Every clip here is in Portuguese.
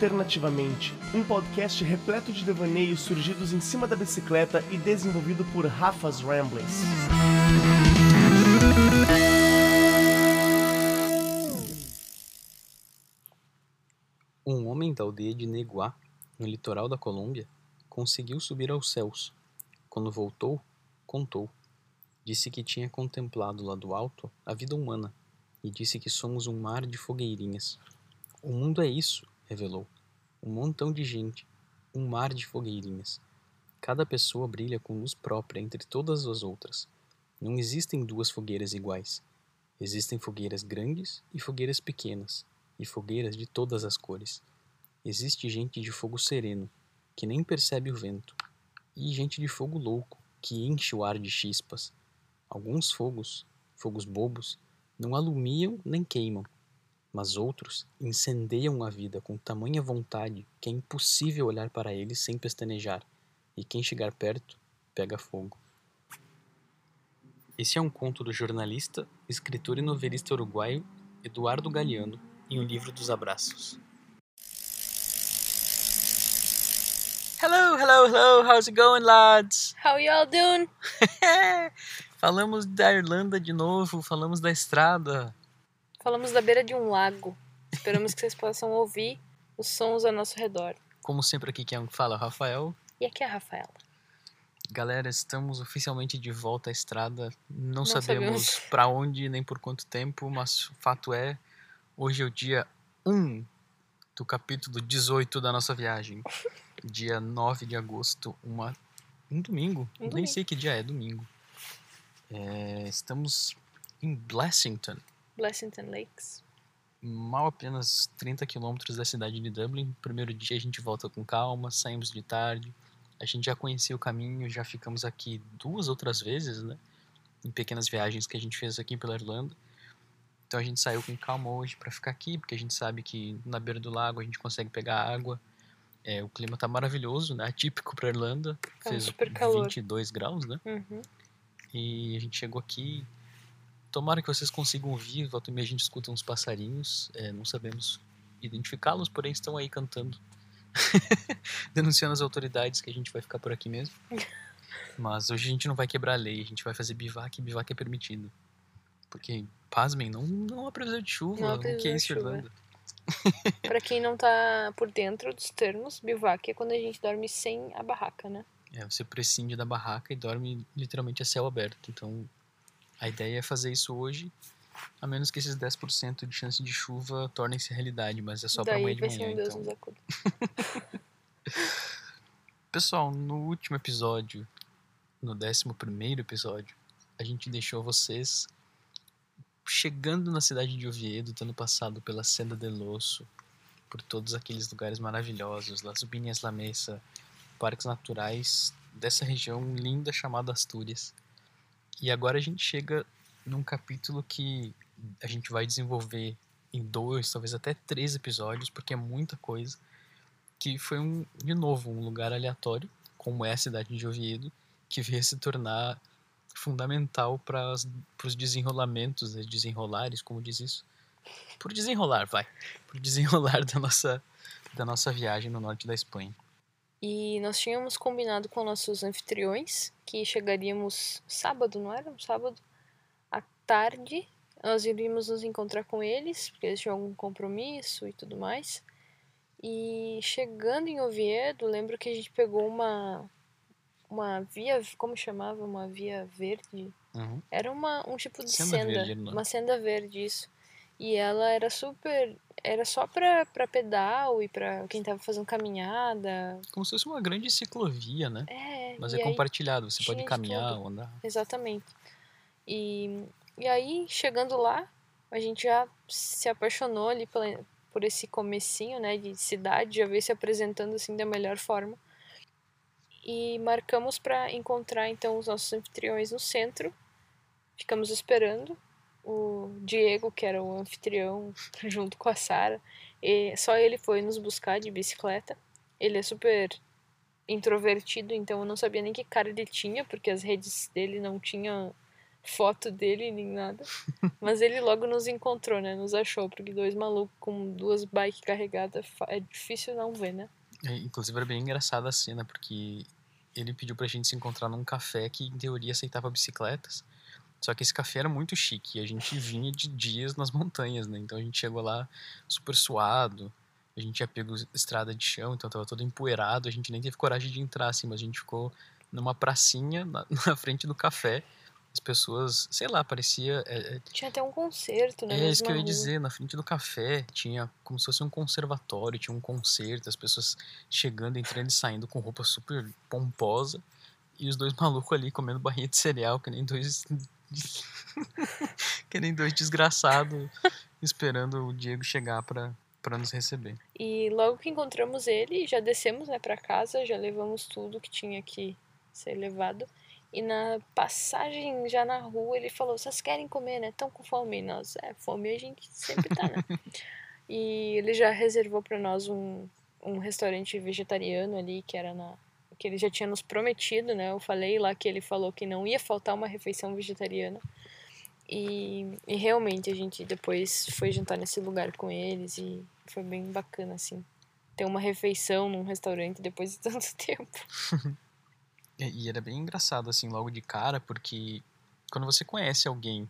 Alternativamente, um podcast repleto de devaneios surgidos em cima da bicicleta e desenvolvido por Rafa's Ramblings. Um homem da aldeia de Neguá, no litoral da Colômbia, conseguiu subir aos céus. Quando voltou, contou. Disse que tinha contemplado lá do alto a vida humana e disse que somos um mar de fogueirinhas. O mundo é isso, revelou. Um montão de gente, um mar de fogueirinhas. Cada pessoa brilha com luz própria entre todas as outras. Não existem duas fogueiras iguais. Existem fogueiras grandes e fogueiras pequenas, e fogueiras de todas as cores. Existe gente de fogo sereno, que nem percebe o vento, e gente de fogo louco, que enche o ar de chispas. Alguns fogos, fogos bobos, não alumiam nem queimam, mas outros incendeiam a vida com tamanha vontade que é impossível olhar para eles sem pestanejar, e quem chegar perto pega fogo. Esse é um conto do jornalista, escritor e novelista uruguaio Eduardo Galeano, em O Livro dos Abraços. Hello, hello, hello, how's it going, lads? How y'all doing? falamos da Irlanda de novo, falamos da estrada. Falamos da beira de um lago. Esperamos que vocês possam ouvir os sons ao nosso redor. Como sempre, aqui quem fala é o Rafael. E aqui é a Rafaela. Galera, estamos oficialmente de volta à estrada. Não, Não sabemos sabemos. para onde nem por quanto tempo, mas o fato é, hoje é o dia 1 do capítulo 18 da nossa viagem. dia 9 de agosto, uma, um domingo. Um Nem domingo. sei que dia é, domingo. É, estamos em Blessington, Blessington Lakes. mal apenas 30 quilômetros da cidade de Dublin. Primeiro dia a gente volta com calma, saímos de tarde. A gente já conhecia o caminho, já ficamos aqui duas outras vezes, né? Em pequenas viagens que a gente fez aqui pela Irlanda. Então a gente saiu com calma hoje para ficar aqui, porque a gente sabe que na beira do lago a gente consegue pegar água. É, o clima tá maravilhoso, né? Atípico para Irlanda. Tá um Fez super calor. 22 graus, né? Uhum. E a gente chegou aqui. Tomara que vocês consigam ouvir. Volta e meia a gente escuta uns passarinhos. é, não sabemos identificá-los, porém estão aí cantando. Denunciando as autoridades que a gente vai ficar por aqui mesmo. Mas hoje a gente não vai quebrar a lei, a gente vai fazer bivac e bivac é permitido. Porque, pasmem, não, não há previsão de chuva. Não há o que previsão é de isso, chuva. Irlanda? Pra quem não tá por dentro dos termos, bivac é quando a gente dorme sem a barraca, né? É, você prescinde da barraca e dorme literalmente a céu aberto. Então, a ideia é fazer isso hoje, a menos que esses 10% de chance de chuva tornem-se realidade, mas é só pra Daí amanhã de manhã. um Deus então. nos acuda. Pessoal, no último episódio, no 11 episódio, a gente deixou vocês chegando na cidade de Oviedo, tendo passado pela Senda del Osso, por todos aqueles lugares maravilhosos, Las Ubinhas La Mesa, parques naturais dessa região linda chamada Astúrias. E agora a gente chega num capítulo que a gente vai desenvolver em dois, talvez até três episódios, porque é muita coisa que foi um, de novo, um lugar aleatório, como é a cidade de Oviedo, que veio se tornar fundamental para os desenrolamentos, né, desenrolares, como diz isso? Por desenrolar, vai. Por desenrolar da nossa, da nossa viagem no norte da Espanha. E nós tínhamos combinado com nossos anfitriões que chegaríamos sábado, não era? Um sábado à tarde. Nós iríamos nos encontrar com eles, porque eles tinham algum compromisso e tudo mais. E chegando em Oviedo, lembro que a gente pegou uma uma via, como chamava? Uma via verde. Uhum. Era uma, um tipo de Senda senda, verde nome. uma senda verde, isso. E ela era super, era só pra, pra pedal e pra quem tava fazendo caminhada. Como se fosse uma grande ciclovia, né? É, Mas é compartilhado, você pode caminhar ou andar. Exatamente. E, e aí, chegando lá, a gente já se apaixonou ali pela, por esse comecinho, né, de cidade, já veio se apresentando assim da melhor forma. E marcamos para encontrar então os nossos anfitriões no centro. Ficamos esperando o Diego, que era o anfitrião, junto com a Sara. E só ele foi nos buscar de bicicleta. Ele é super introvertido, então eu não sabia nem que cara ele tinha, porque as redes dele não tinham foto dele nem nada. Mas ele logo nos encontrou, né? Nos achou, porque dois malucos com duas bikes carregadas é difícil não ver, né? É, inclusive era bem engraçada a cena, porque ele pediu pra gente se encontrar num café que em teoria aceitava bicicletas. Só que esse café era muito chique e a gente vinha de dias nas montanhas, né? Então a gente chegou lá super suado, a gente tinha pego estrada de chão, então tava todo empoeirado, a gente nem teve coragem de entrar assim, mas a gente ficou numa pracinha na, na frente do café. As pessoas, sei lá, parecia. É, é tinha até um concerto, né? É isso que eu ia dizer, na frente do café tinha como se fosse um conservatório, tinha um concerto, as pessoas chegando, entrando e saindo com roupa super pomposa, e os dois malucos ali comendo barrinha de cereal, que nem dois. que nem dois desgraçados esperando o Diego chegar pra, para nos receber. E logo que encontramos ele, já descemos né, para casa, já levamos tudo que tinha que ser levado. E na passagem, já na rua, ele falou: Vocês querem comer, né? Tão com fome. nós, é, fome a gente sempre tá, né? e ele já reservou para nós um, um restaurante vegetariano ali, que era na. Que ele já tinha nos prometido, né? Eu falei lá que ele falou que não ia faltar uma refeição vegetariana. E, e realmente a gente depois foi jantar nesse lugar com eles e foi bem bacana, assim. Ter uma refeição num restaurante depois de tanto tempo. e era bem engraçado, assim, logo de cara, porque quando você conhece alguém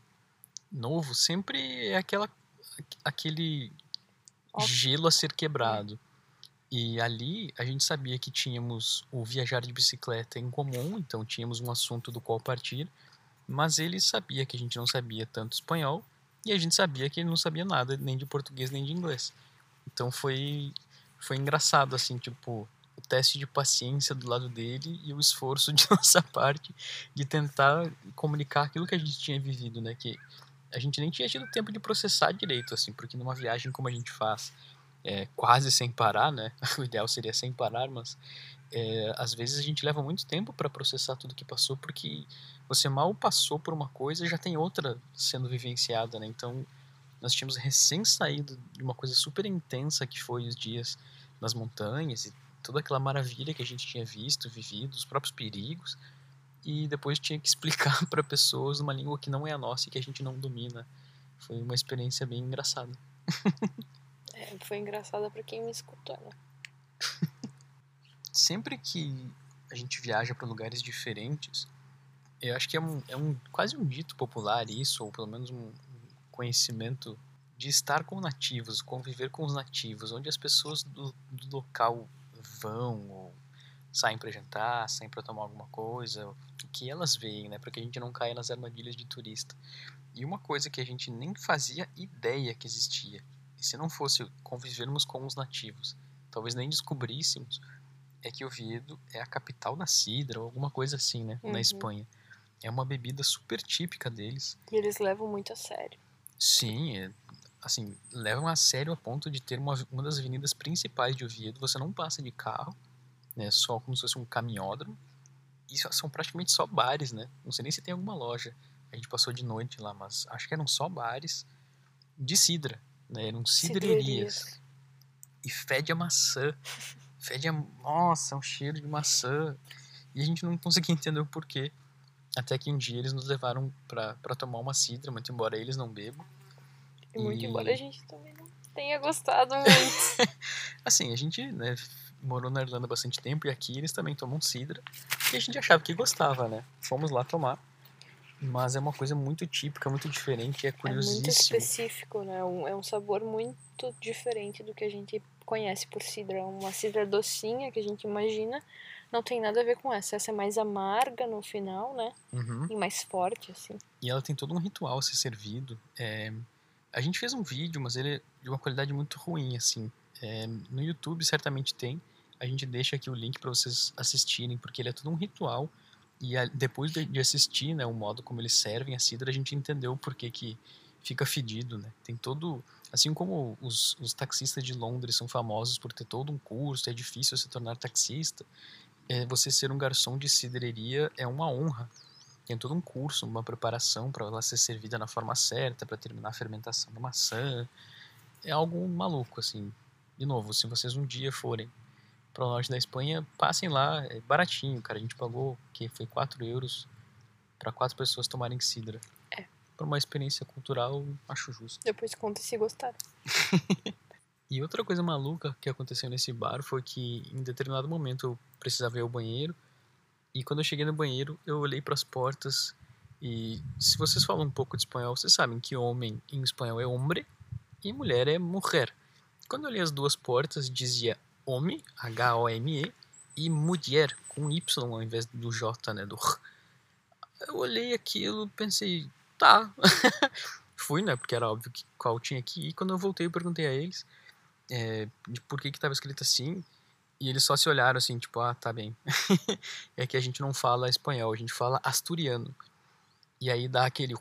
novo, sempre é aquela, aquele gelo a ser quebrado. E ali a gente sabia que tínhamos o viajar de bicicleta em comum, então tínhamos um assunto do qual partir mas ele sabia que a gente não sabia tanto espanhol e a gente sabia que ele não sabia nada nem de português nem de inglês. Então foi foi engraçado assim, tipo, o teste de paciência do lado dele e o esforço de nossa parte de tentar comunicar aquilo que a gente tinha vivido, né, que a gente nem tinha tido tempo de processar direito assim, porque numa viagem como a gente faz, é, quase sem parar, né? O ideal seria sem parar, mas é, às vezes a gente leva muito tempo para processar tudo que passou, porque você mal passou por uma coisa e já tem outra sendo vivenciada, né? Então, nós tínhamos recém saído de uma coisa super intensa que foi os dias nas montanhas e toda aquela maravilha que a gente tinha visto, vivido, os próprios perigos, e depois tinha que explicar para pessoas numa língua que não é a nossa e que a gente não domina. Foi uma experiência bem engraçada. é, foi engraçada para quem me escutou, né? Sempre que a gente viaja para lugares diferentes, eu acho que é um, é um quase um dito popular isso, ou pelo menos um conhecimento de estar com nativos, conviver com os nativos, onde as pessoas do, do local vão ou saem para jantar, saem para tomar alguma coisa, que elas veem, né, para que a gente não caia nas armadilhas de turista. E uma coisa que a gente nem fazia ideia que existia, e se não fosse convivermos com os nativos, talvez nem descobríssemos, é que Oviedo é a capital da cidra, ou alguma coisa assim, né, uhum. na Espanha. É uma bebida super típica deles. E eles levam muito a sério. Sim, é, assim, levam a sério a ponto de ter uma, uma das avenidas principais de Oviedo. Você não passa de carro, né? Só como se fosse um caminhódromo. E são praticamente só bares, né? Não sei nem se tem alguma loja. A gente passou de noite lá, mas acho que eram só bares de cidra, né? Eram cidrerias. cidrerias. E fede a maçã. Fede a... Nossa, é um cheiro de maçã. E a gente não conseguia entender o porquê. Até que um dia eles nos levaram para tomar uma cidra, muito embora eles não bebam. E muito e... embora a gente também não tenha gostado muito. assim, a gente né, morou na Irlanda bastante tempo e aqui eles também tomam cidra. E a gente achava que gostava, né? Fomos lá tomar. Mas é uma coisa muito típica, muito diferente, é curiosíssimo. É muito específico, né? É um sabor muito diferente do que a gente conhece por cidra. É uma cidra docinha que a gente imagina, não tem nada a ver com essa. Essa é mais amarga no final, né? Uhum. E mais forte, assim. E ela tem todo um ritual a ser servido. É... A gente fez um vídeo, mas ele é de uma qualidade muito ruim, assim. É... No YouTube certamente tem. A gente deixa aqui o link para vocês assistirem, porque ele é todo um ritual. E a... depois de assistir, né, o modo como eles servem a cidra, a gente entendeu por que que fica fedido, né? Tem todo... Assim como os, os taxistas de Londres são famosos por ter todo um curso, é difícil se tornar taxista, é, você ser um garçom de cidreria é uma honra. Tem todo um curso, uma preparação para ela ser servida na forma certa, para terminar a fermentação da maçã. É algo maluco, assim. De novo, se vocês um dia forem para o norte da Espanha, passem lá, é baratinho, cara. A gente pagou, que foi 4 euros para quatro pessoas tomarem cidra. É. Por uma experiência cultural, acho justo. Depois conta se gostaram. E outra coisa maluca que aconteceu nesse bar foi que em determinado momento eu precisava ir ao banheiro e quando eu cheguei no banheiro eu olhei para as portas e se vocês falam um pouco de espanhol, vocês sabem que homem em espanhol é hombre e mulher é mulher. Quando eu olhei as duas portas dizia homem, H-O-M-E, e mulher com Y ao invés do J, né, do. Eu olhei aquilo, pensei, tá. Fui, né, porque era óbvio que qual tinha que ir. Quando eu voltei eu perguntei a eles é, de por que que tava escrito assim. E eles só se olharam assim, tipo, ah, tá bem. é que a gente não fala espanhol, a gente fala asturiano. E aí dá aquele.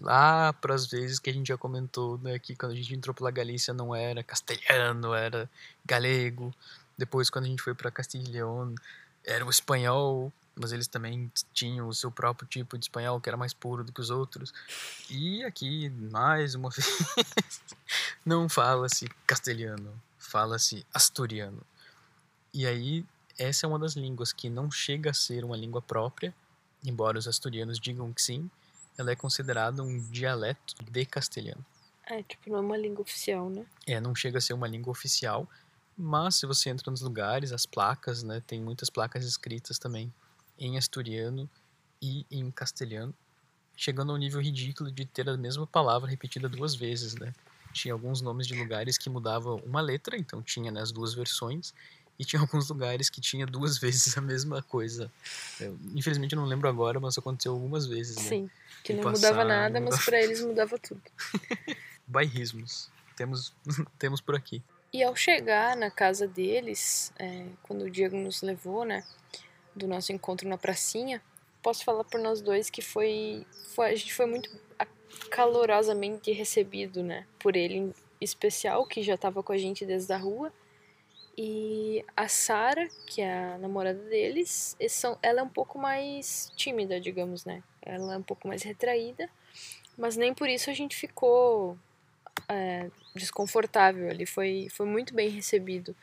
Lá para as vezes que a gente já comentou, né, que quando a gente entrou pela Galícia não era castelhano, era galego. Depois, quando a gente foi para Castilho e era o espanhol, mas eles também tinham o seu próprio tipo de espanhol, que era mais puro do que os outros. E aqui, mais uma vez, não fala-se castelhano, fala-se asturiano. E aí, essa é uma das línguas que não chega a ser uma língua própria, embora os asturianos digam que sim, ela é considerada um dialeto de castelhano. É, tipo, não é uma língua oficial, né? É, não chega a ser uma língua oficial, mas se você entra nos lugares, as placas, né, tem muitas placas escritas também em asturiano e em castelhano, chegando ao nível ridículo de ter a mesma palavra repetida duas vezes, né? Tinha alguns nomes de lugares que mudavam uma letra, então tinha né, as duas versões, e tinha alguns lugares que tinha duas vezes a mesma coisa. Eu, infelizmente eu não lembro agora, mas aconteceu algumas vezes, né? Sim, que não passar, mudava nada, não mas mudava. pra eles mudava tudo. Bairrismos. Temos, temos por aqui. E ao chegar na casa deles, é, quando o Diego nos levou, né, do nosso encontro na pracinha, posso falar por nós dois que foi, foi a gente foi muito calorosamente recebido, né, por ele em especial, que já estava com a gente desde a rua, e a Sara, que é a namorada deles, eles são, ela é um pouco mais tímida, digamos, né, ela é um pouco mais retraída, mas nem por isso a gente ficou é, desconfortável. Ele foi, foi muito bem recebido.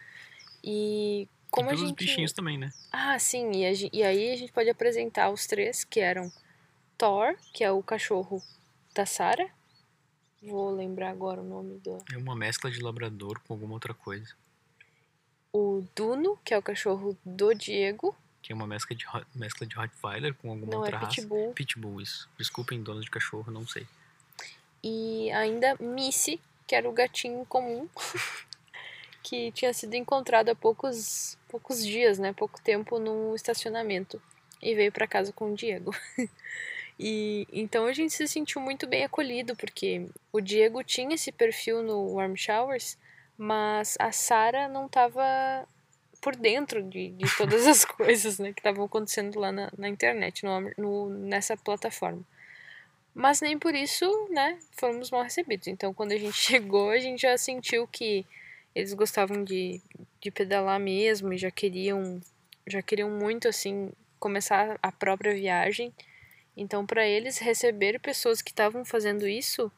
E como e a gente. bichinhos também, né? Ah, sim. E, a e aí a gente pode apresentar os três, que eram Thor, que é o cachorro da Sarah. Vou lembrar agora o nome do. É uma mescla de labrador com alguma outra coisa. O Duno, que é o cachorro do Diego. Que é uma mescla de, mescla de Rottweiler com alguma Não outra é raça. Pitbull. Pitbull, isso. Desculpem, donos de cachorro, não sei. E ainda Missy, que era o gatinho comum, que tinha sido encontrado há poucos, poucos dias, né? Pouco tempo no estacionamento. E veio para casa com o Diego. e então a gente se sentiu muito bem acolhido, porque o Diego tinha esse perfil no Warm Showers, mas a Sara não estava por dentro de, de todas as coisas né, que estavam acontecendo lá na, na internet, no, no, nessa plataforma. Mas nem por isso, né, fomos mal recebidos. Então, quando a gente chegou, a gente já sentiu que eles gostavam de, de pedalar mesmo e já queriam, já queriam muito, assim, começar a própria viagem. Então, para eles, receber pessoas que estavam fazendo isso,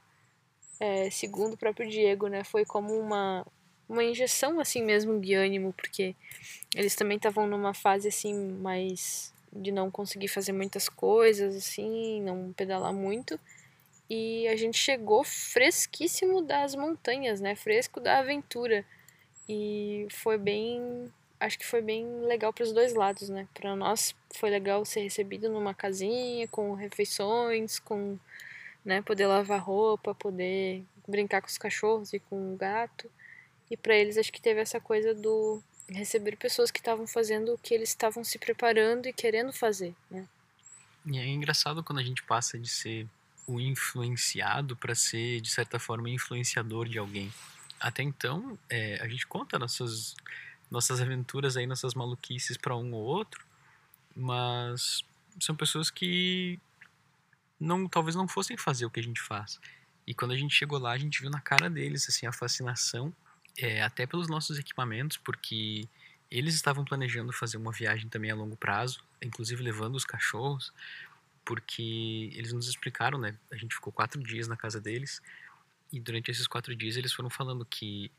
é, segundo o próprio Diego, né, foi como uma, uma injeção, assim mesmo, de ânimo, porque eles também estavam numa fase, assim, mais de não conseguir fazer muitas coisas, assim, não pedalar muito. E a gente chegou fresquíssimo das montanhas, né? Fresco da aventura. E foi bem. Acho que foi bem legal para os dois lados, né? Para nós foi legal ser recebido numa casinha, com refeições, com. Né, poder lavar roupa, poder brincar com os cachorros e com o gato. E para eles acho que teve essa coisa do receber pessoas que estavam fazendo o que eles estavam se preparando e querendo fazer, né? E é engraçado quando a gente passa de ser o influenciado para ser, de certa forma, influenciador de alguém. Até então, é, a gente conta nossas, nossas aventuras aí, nossas maluquices para um ou outro, mas são pessoas que não, talvez não fossem fazer o que a gente faz. E quando a gente chegou lá, a gente viu na cara deles assim a fascinação, é, até pelos nossos equipamentos, porque eles estavam planejando fazer uma viagem também a longo prazo, inclusive levando os cachorros, porque eles nos explicaram, né? A gente ficou quatro dias na casa deles e durante esses quatro dias eles foram falando que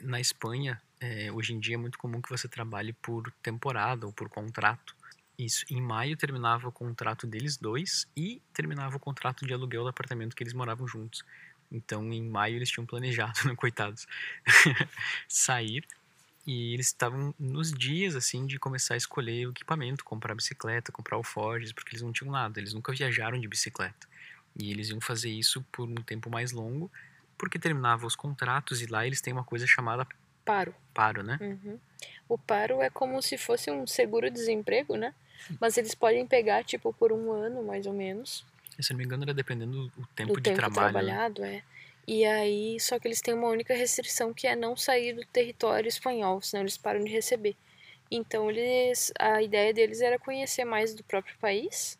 na Espanha é, hoje em dia é muito comum que você trabalhe por temporada ou por contrato Isso. Em maio terminava o contrato deles dois e terminava o contrato de aluguel do apartamento que eles moravam juntos. Então, em maio eles tinham planejado, né, coitados, sair. E eles estavam nos dias, assim, de começar a escolher o equipamento, comprar bicicleta, comprar alforjes, porque eles não tinham nada. Eles nunca viajaram de bicicleta. E eles iam fazer isso por um tempo mais longo, porque terminavam os contratos e lá eles têm uma coisa chamada Paro. paro, né? Uhum. O paro é como se fosse um seguro-desemprego, né? Mas eles podem pegar, tipo, por um ano, mais ou menos. Se não me engano, era dependendo do tempo do de tempo trabalho. né? trabalhado, é. E aí, só que eles têm uma única restrição que é não sair do território espanhol, senão eles param de receber. Então, eles, a ideia deles era conhecer mais do próprio país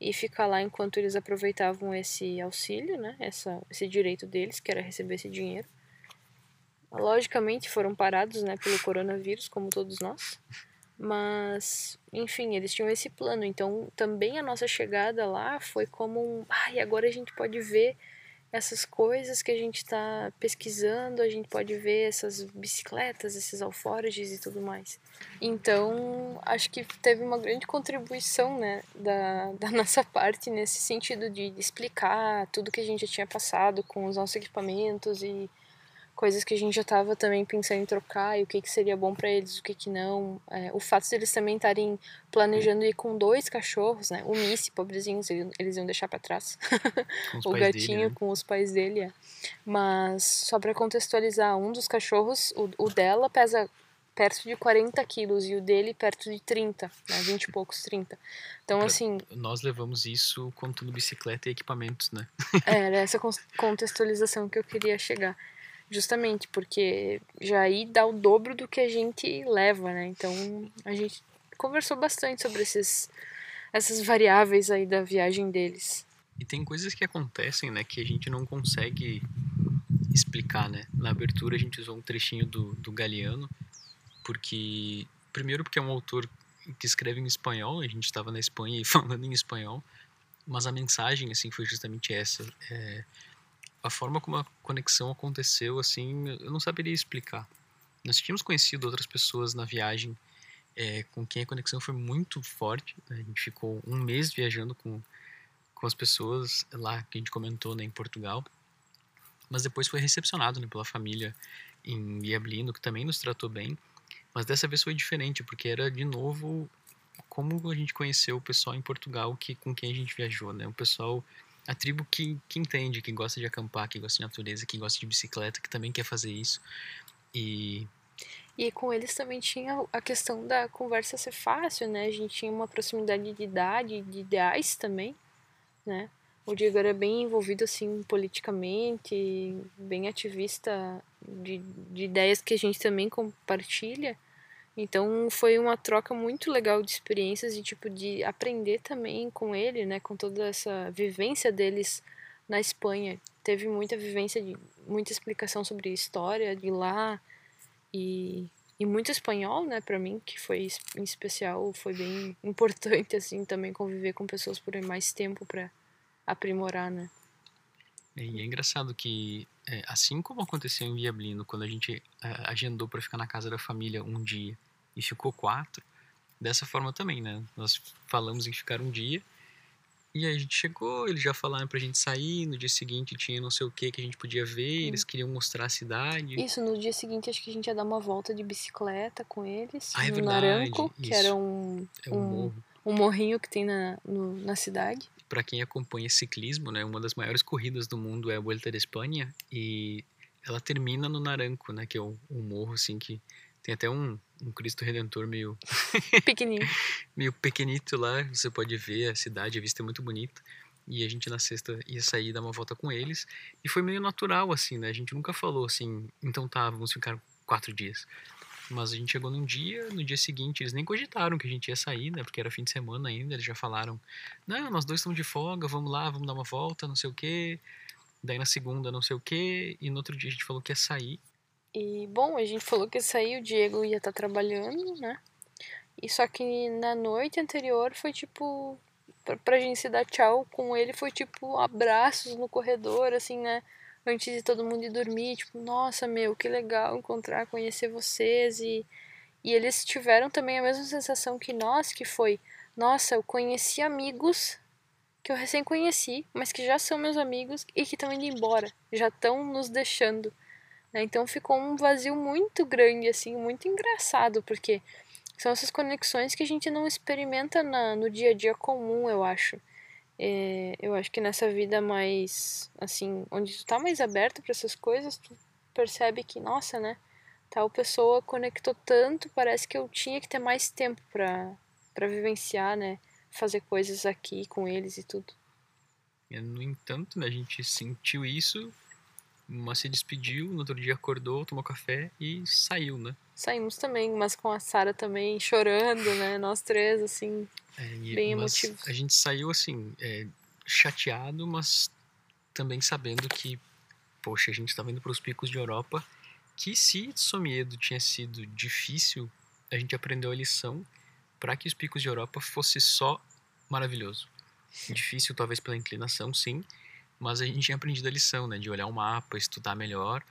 e ficar lá enquanto eles aproveitavam esse auxílio, né? Essa, esse direito deles, que era receber esse dinheiro. Logicamente foram parados, né, pelo coronavírus, como todos nós. Mas, enfim, eles tinham esse plano. Então, também a nossa chegada lá foi como um. Ai, agora a gente pode ver essas coisas que a gente está pesquisando, a gente pode ver essas bicicletas, esses alforjes e tudo mais. Então, acho que teve uma grande contribuição, né, da, da nossa parte nesse sentido de explicar tudo que a gente já tinha passado com os nossos equipamentos e coisas que a gente já estava também pensando em trocar e o que, que seria bom para eles, o que, que não. É, o fato de eles também estarem planejando ir com dois cachorros, né? O Missy, pobrezinhos, ele- eles iam deixar para trás. O gatinho dele, né? com os pais dele, é. Mas, só para contextualizar, um dos cachorros, o, o dela pesa perto de 40 quilos e o dele perto de 30, né? 20 e poucos, 30. Então, Pra- assim, Nós levamos isso contando bicicleta e equipamentos, né? É, era essa con- contextualização que eu queria chegar. Justamente porque já aí dá o dobro do que a gente leva, né? Então a gente conversou bastante sobre esses, essas variáveis aí da viagem deles. E tem coisas que acontecem, né, que a gente não consegue explicar, né? Na abertura a gente usou um trechinho do, do Galeano, porque primeiro porque é um autor que escreve em espanhol, a gente estava na Espanha e falando em espanhol, mas a mensagem assim foi justamente essa. É, a forma como a conexão aconteceu, assim, eu não saberia explicar. Nós tínhamos conhecido outras pessoas na viagem é, com quem a conexão foi muito forte. né? A gente ficou um mês viajando com com as pessoas lá que a gente comentou né, em Portugal, mas depois foi recepcionado né, pela família em Diablino, que também nos tratou bem, mas dessa vez foi diferente, porque era de novo como a gente conheceu o pessoal em Portugal que com quem a gente viajou, né? O pessoal, a tribo que, que entende, que gosta de acampar, que gosta de natureza, que gosta de bicicleta, que também quer fazer isso. E E com eles também tinha a questão da conversa ser fácil, né? A gente tinha uma proximidade de idade, de ideais também, né? O Diego era bem envolvido, assim, politicamente, bem ativista de, de ideias que a gente também compartilha. Então foi uma troca muito legal de experiências e tipo de aprender também com ele, né, com toda essa vivência deles na Espanha. Teve muita vivência de muita explicação sobre a história de lá e e muito espanhol, né, para mim, que foi em especial, foi bem importante assim também conviver com pessoas por mais tempo para aprimorar, né? E é engraçado que, é, assim como aconteceu em Viablino, quando a gente é, agendou para ficar na casa da família um dia e ficou quatro, dessa forma também, né? Nós falamos em ficar um dia e aí a gente chegou, eles já falaram pra gente sair, no dia seguinte tinha não sei o que que a gente podia ver, eles queriam mostrar a cidade. Isso, no dia seguinte acho que a gente ia dar uma volta de bicicleta com eles Ah, é no verdade, Naranco, que era isso. um, É um um, morro. um morrinho que tem na, no- na cidade. Para quem acompanha ciclismo, né, uma das maiores corridas do mundo é a Vuelta de Espanha e ela termina no Naranco, né, que é um, um morro assim que tem até um, um Cristo Redentor meio Pequenininho. meio pequenito lá, você pode ver a cidade, a vista é muito bonita. E a gente na sexta ia sair e dar uma volta com eles. E foi meio natural, assim, né? A gente nunca falou assim, então tá, vamos ficar quatro dias. Mas a gente chegou num dia, no dia seguinte, eles nem cogitaram que a gente ia sair, né? Porque era fim de semana ainda, eles já falaram, não, nós dois estamos de folga, vamos lá, vamos dar uma volta, não sei o quê. Daí na segunda, não sei o quê. E no outro dia a gente falou que ia sair. E, bom, a gente falou que ia sair, o Diego ia estar trabalhando, né? E só que na noite anterior foi tipo. Pra, pra gente se dar tchau com ele, foi tipo abraços no corredor, assim, né? Antes de todo mundo ir dormir, tipo, nossa, meu, que legal encontrar, conhecer vocês e. E eles tiveram também a mesma sensação que nós, que foi, nossa, eu conheci amigos que eu recém conheci, mas que já são meus amigos e que estão indo embora, já estão nos deixando. Né? Então ficou um vazio muito grande, assim, muito engraçado, porque são essas conexões que a gente não experimenta na, no dia a dia comum, eu acho. É, eu acho que nessa vida mais, assim, onde tu tá mais aberto para essas coisas, tu percebe que, nossa, né? Tal pessoa conectou tanto, parece que eu tinha que ter mais tempo para para vivenciar, né? fazer coisas aqui com eles e tudo. No entanto, né, a gente sentiu isso, mas se despediu, no outro dia acordou, tomou café e saiu, né? Saímos também, mas com a Sara também chorando, né? Nós três, assim, é, e, bem emotivos. A gente saiu, assim, é, chateado, mas também sabendo que, poxa, a gente estava indo para os picos de Europa, que se Somiedo tinha sido difícil, a gente aprendeu a lição para que os picos de Europa fosse só maravilhoso. Difícil talvez pela inclinação, sim, mas a gente tinha aprendido a lição, né, de olhar o mapa, estudar melhor.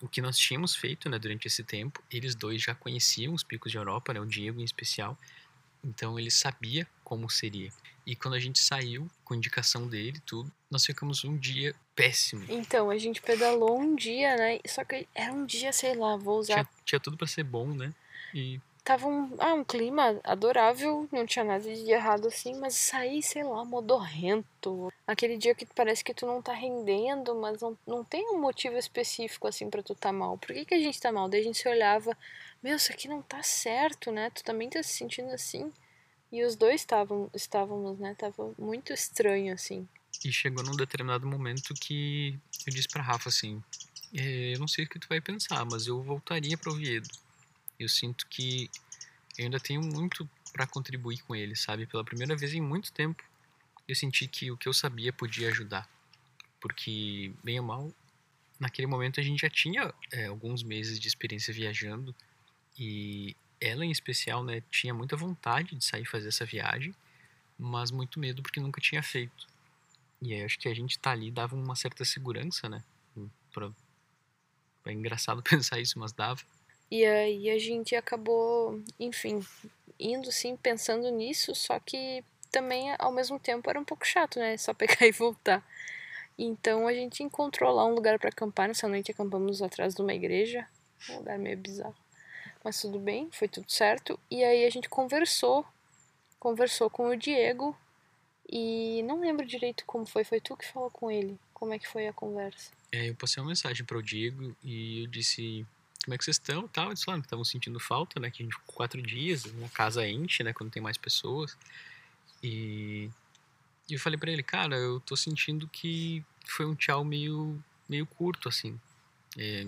O que nós tínhamos feito, né, durante esse tempo, eles dois já conheciam os picos de Europa, né, o Diego em especial. Então ele sabia como seria. E quando a gente saiu, com indicação dele, tudo, nós ficamos um dia péssimo. Então, a gente pedalou um dia, né? Só que era um dia, sei lá, vou usar. Tinha, tinha tudo para ser bom, né? E tava um, ah, um clima adorável, não tinha nada de errado assim, mas sair, sei lá, modorrento. Aquele dia que parece que tu não tá rendendo, mas não, não tem um motivo específico assim para tu tá mal. Por que, que a gente tá mal? Daí a gente se olhava, meu, isso aqui não tá certo, né? Tu também tá se sentindo assim. E os dois estavam, estávamos, né? Tava muito estranho assim. E chegou num determinado momento que eu disse pra Rafa assim: é, Eu não sei o que tu vai pensar, mas eu voltaria pro Oviedo eu sinto que eu ainda tenho muito para contribuir com ele, sabe? Pela primeira vez em muito tempo, eu senti que o que eu sabia podia ajudar. Porque, bem ou mal, naquele momento a gente já tinha é, alguns meses de experiência viajando e ela em especial, né, tinha muita vontade de sair fazer essa viagem, mas muito medo porque nunca tinha feito. E aí acho que a gente tá ali dava uma certa segurança, né? Pra... É engraçado pensar isso, mas dava. E aí a gente acabou, enfim, indo sim pensando nisso, só que também ao mesmo tempo era um pouco chato, né? Só pegar e voltar. Então a gente encontrou lá um lugar para acampar. Nessa noite acampamos atrás de uma igreja, um lugar meio bizarro. Mas tudo bem, foi tudo certo. E aí a gente conversou, conversou com o Diego e não lembro direito como foi. Foi tu que falou com ele? Como é que foi a conversa? É, eu passei uma mensagem para o Diego e eu disse como é que vocês estão e tal. Eles falaram que estavam sentindo falta, né? Que a gente ficou quatro dias, uma casa enche, né? Quando tem mais pessoas. E, e eu falei para ele, cara, eu tô sentindo que foi um tchau meio, meio curto, assim. É,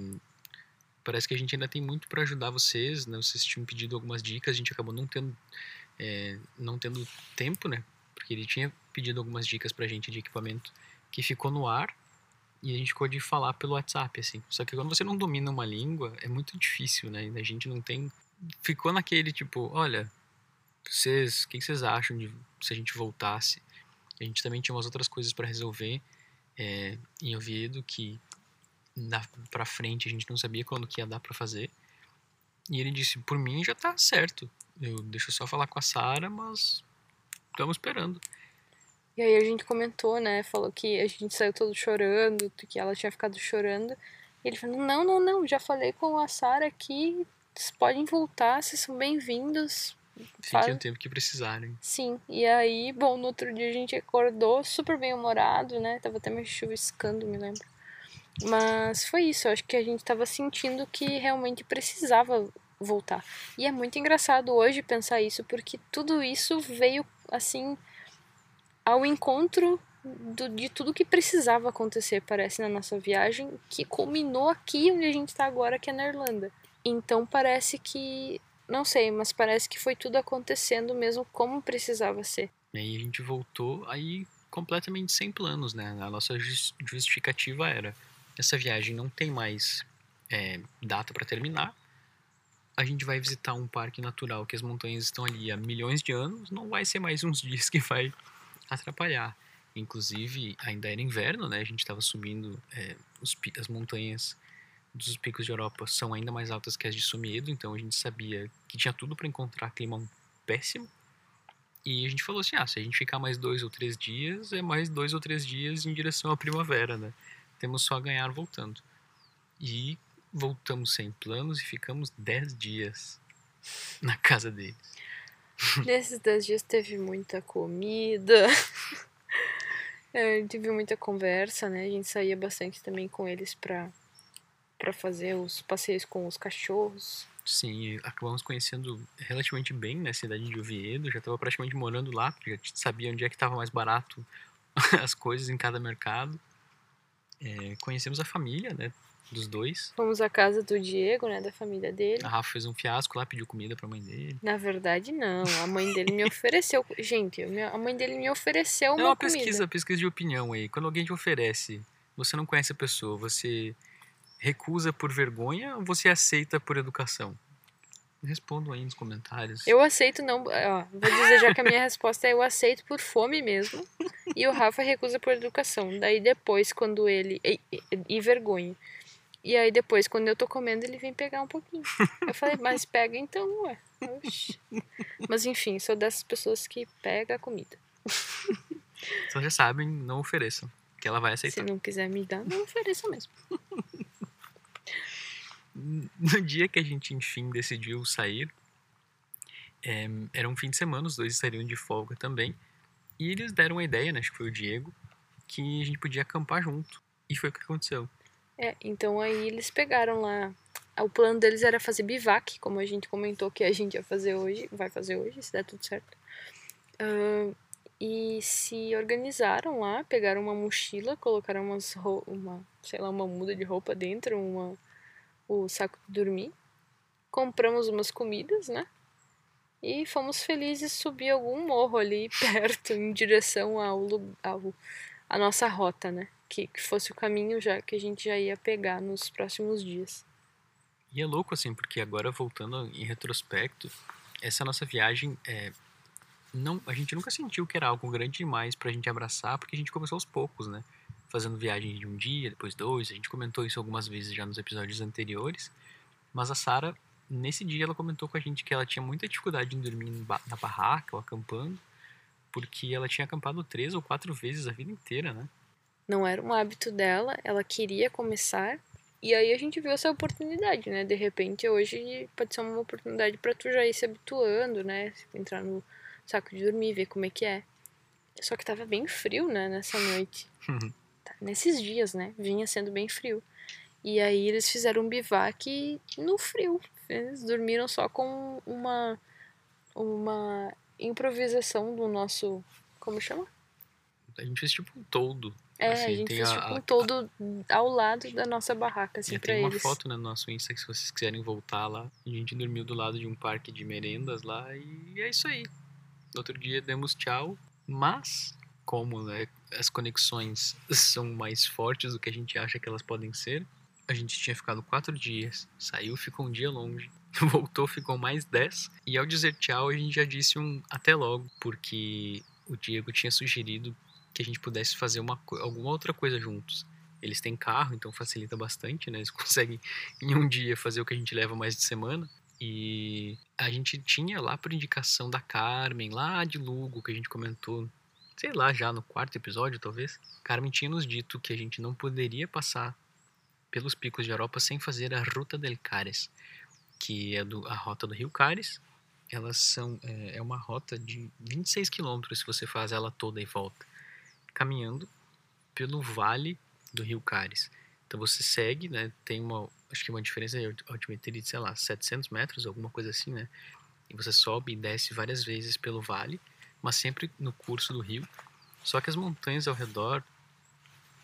parece que a gente ainda tem muito para ajudar vocês, né? Vocês tinham pedido algumas dicas, a gente acabou não tendo, é, não tendo tempo, né? Porque ele tinha pedido algumas dicas pra gente de equipamento que ficou no ar e a gente ficou de falar pelo WhatsApp, assim. Só que quando você não domina uma língua, é muito difícil, né? A gente não tem. Ficou naquele tipo, olha, vocês, o que vocês acham de se a gente voltasse? A gente também tinha umas outras coisas para resolver é, em Oviedo que na, pra frente a gente não sabia quando que ia dar para fazer. E ele disse, por mim já tá certo. Eu deixo só falar com a Sara, mas estamos esperando. E aí a gente comentou, né? Falou que a gente saiu todo chorando, que ela tinha ficado chorando. E ele falou: Não, não, não, já falei com a Sara aqui, vocês podem voltar, vocês são bem-vindos. Fiquem o tempo que precisarem. Sim, e aí, bom, no outro dia a gente acordou super bem-humorado, né? Tava até meio chuviscando, me lembro. Mas foi isso, eu acho que a gente tava sentindo que realmente precisava voltar. E é muito engraçado hoje pensar isso, porque tudo isso veio assim ao encontro do, de tudo que precisava acontecer, parece, na nossa viagem, que culminou aqui onde a gente está agora, que é na Irlanda. Então parece que, não sei, mas parece que foi tudo acontecendo mesmo como precisava ser. E aí a gente voltou aí completamente sem planos, né? A nossa justificativa era: essa viagem não tem mais é, data para terminar. A gente vai visitar um parque natural que as montanhas estão ali há milhões de anos. Não vai ser mais uns dias que vai atrapalhar. Inclusive, ainda era inverno, né? A gente estava subindo é, os, as montanhas dos picos de Europa são ainda mais altas que as de Somiedo, então a gente sabia que tinha tudo para encontrar clima péssimo. E a gente falou assim: ah, se a gente ficar mais dois ou três dias, é mais dois ou três dias em direção à primavera, né? Temos só a ganhar voltando. E voltamos sem planos e ficamos dez dias na casa deles. Nesses dez dias teve muita comida. é, tive muita conversa, né? A gente saía bastante também com eles pra, pra fazer os passeios com os cachorros. Sim, acabamos conhecendo relativamente bem né, a cidade de Oviedo. Já estava praticamente morando lá, já sabia onde é que estava mais barato as coisas em cada mercado. É, conhecemos a família, né? Dos dois. Fomos à casa do Diego, né? Da família dele. A Rafa fez um fiasco lá, pediu comida pra mãe dele. Na verdade, não. A mãe dele me ofereceu. Gente, a mãe dele me ofereceu uma, é uma comida. pesquisa, pesquisa de opinião aí. Quando alguém te oferece, você não conhece a pessoa, você recusa por vergonha ou você aceita por educação? Respondam aí nos comentários. Eu aceito não. Ó, vou dizer já que a minha resposta é eu aceito por fome mesmo. E o Rafa recusa por educação. Daí depois, quando ele. E, e, e vergonha. E aí depois, quando eu tô comendo, ele vem pegar um pouquinho. Eu falei, mas pega então, ué. Oxi. Mas enfim, sou dessas pessoas que pega a comida. Então já sabem, não ofereçam. Que ela vai aceitar. Se não quiser me dar, não ofereça mesmo. No dia que a gente, enfim, decidiu sair, é, era um fim de semana, os dois estariam de folga também. E eles deram a ideia, né, acho que foi o Diego, que a gente podia acampar junto. E foi o que aconteceu. É, então aí eles pegaram lá. O plano deles era fazer bivac, como a gente comentou que a gente ia fazer hoje, vai fazer hoje, se der tudo certo. Uh, e se organizaram lá, pegaram uma mochila, colocaram umas uma, sei lá, uma muda de roupa dentro, uma o saco de dormir. Compramos umas comidas, né? E fomos felizes subir algum morro ali perto, em direção ao, ao a nossa rota, né? Que, que fosse o caminho já que a gente já ia pegar nos próximos dias. E é louco assim, porque agora voltando em retrospecto, essa nossa viagem é não, a gente nunca sentiu que era algo grande demais pra gente abraçar, porque a gente começou aos poucos, né? fazendo viagem de um dia, depois dois. A gente comentou isso algumas vezes já nos episódios anteriores. Mas a Sara, nesse dia, ela comentou com a gente que ela tinha muita dificuldade em dormir na barraca ou acampando, porque ela tinha acampado três ou quatro vezes a vida inteira, né? Não era um hábito dela, ela queria começar. E aí a gente viu essa oportunidade, né? De repente, hoje pode ser uma oportunidade para tu já ir se habituando, né? Entrar no saco de dormir, ver como é que é. Só que tava bem frio, né, nessa noite. nesses dias, né? Vinha sendo bem frio. E aí eles fizeram um bivac no frio. Eles dormiram só com uma uma improvisação do nosso, como chama? A gente fez tipo um toldo. É, assim, a gente fez a, um toldo a, ao lado da nossa barraca, assim, pra tem eles. uma foto né, no nosso Insta que se vocês quiserem voltar lá. A gente dormiu do lado de um parque de merendas lá e é isso aí. No outro dia demos tchau, mas como né, as conexões são mais fortes do que a gente acha que elas podem ser. A gente tinha ficado quatro dias, saiu, ficou um dia longe, voltou, ficou mais dez. E ao dizer tchau, a gente já disse um até logo, porque o Diego tinha sugerido que a gente pudesse fazer uma, alguma outra coisa juntos. Eles têm carro, então facilita bastante, né? Eles conseguem em um dia fazer o que a gente leva mais de semana. E a gente tinha lá por indicação da Carmen, lá de Lugo, que a gente comentou sei lá, já no quarto episódio, talvez, Carmen tinha nos dito que a gente não poderia passar pelos picos de Europa sem fazer a Ruta del Cares, que é do, a rota do Rio Cares. Elas são é, é uma rota de 26 quilômetros se você faz ela toda e volta, caminhando pelo vale do Rio Cares. Então você segue, né? Tem uma, acho que uma diferença de altimetria de, sei lá, 700 metros, alguma coisa assim, né? E você sobe e desce várias vezes pelo vale mas sempre no curso do rio. Só que as montanhas ao redor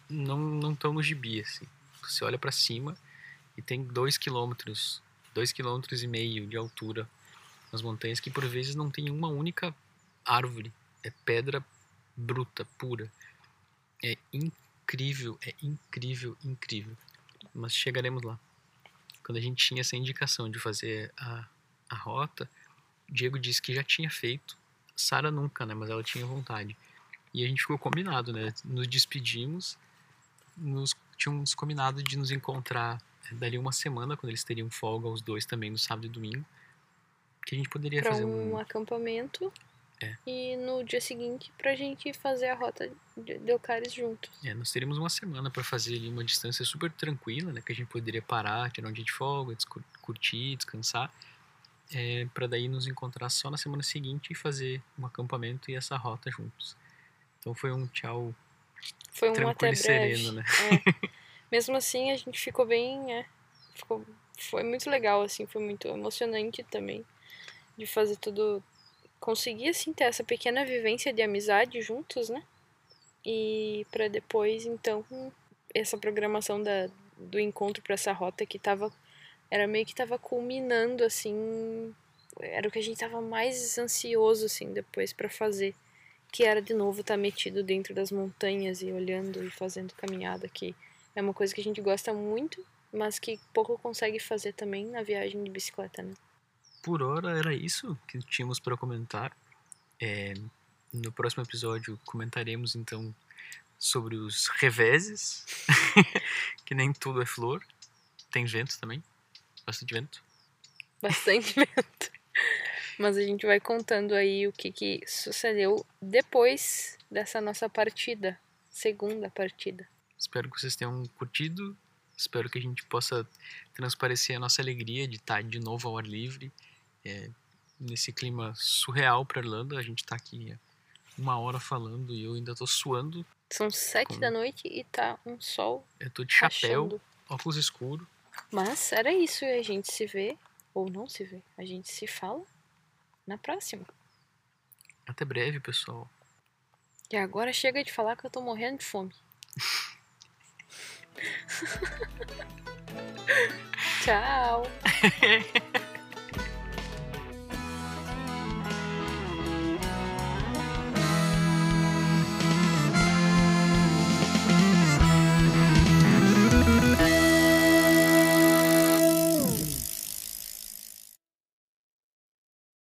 não não estão no gibi assim. Você olha para cima e tem dois quilômetros, dois quilômetros e meio de altura nas montanhas que por vezes não tem uma única árvore, é pedra bruta, pura. É incrível, é incrível, incrível. Mas chegaremos lá. Quando a gente tinha essa indicação de fazer a, a rota, Diego disse que já tinha feito Sara nunca, né? Mas ela tinha vontade. E a gente ficou combinado, né? Nos despedimos, nos tínhamos combinado de nos encontrar dali uma semana, quando eles teriam folga, os dois também, no sábado e domingo, que a gente poderia Pra fazer um um. acampamento. É. E no dia seguinte pra gente fazer a rota de Eucaris juntos. É, nós teríamos uma semana para fazer ali uma distância super tranquila, né? Que a gente poderia parar, tirar um dia de folga, curtir, descansar. É, para daí nos encontrar só na semana seguinte e fazer um acampamento e essa rota juntos. Então foi um tchau Foi um tranquilo e sereno, né? É. Mesmo assim, a gente ficou bem. É, ficou, foi muito legal, assim, foi muito emocionante também. De fazer tudo. Conseguir, assim, ter essa pequena vivência de amizade juntos, né? E pra depois, então, essa programação da, do encontro pra essa rota que tava. Era meio que tava culminando, assim. Era o que a gente tava mais ansioso, assim, depois pra fazer. Que era de novo estar metido dentro das montanhas e olhando e fazendo caminhada, que é uma coisa que a gente gosta muito, mas que pouco consegue fazer também na viagem de bicicleta, né? Por hora era isso que tínhamos para comentar. É, no próximo episódio comentaremos então sobre os reveses, que nem tudo é flor. Tem vento também, bastante vento. Bastante vento. Mas a gente vai contando aí o que, que sucedeu depois dessa nossa partida, segunda partida. Espero que vocês tenham curtido. Espero que a gente possa transparecer a nossa alegria de estar de novo ao ar livre, é, nesse clima surreal para Irlanda. A gente está aqui uma hora falando e eu ainda tô suando. São sete da noite e tá um sol Eu tô de chapéu, óculos escuros. Mas era isso, e a gente se vê, ou não se vê, a gente se fala na próxima. Até breve, pessoal. E agora chega de falar que eu tô morrendo de fome. Tchau!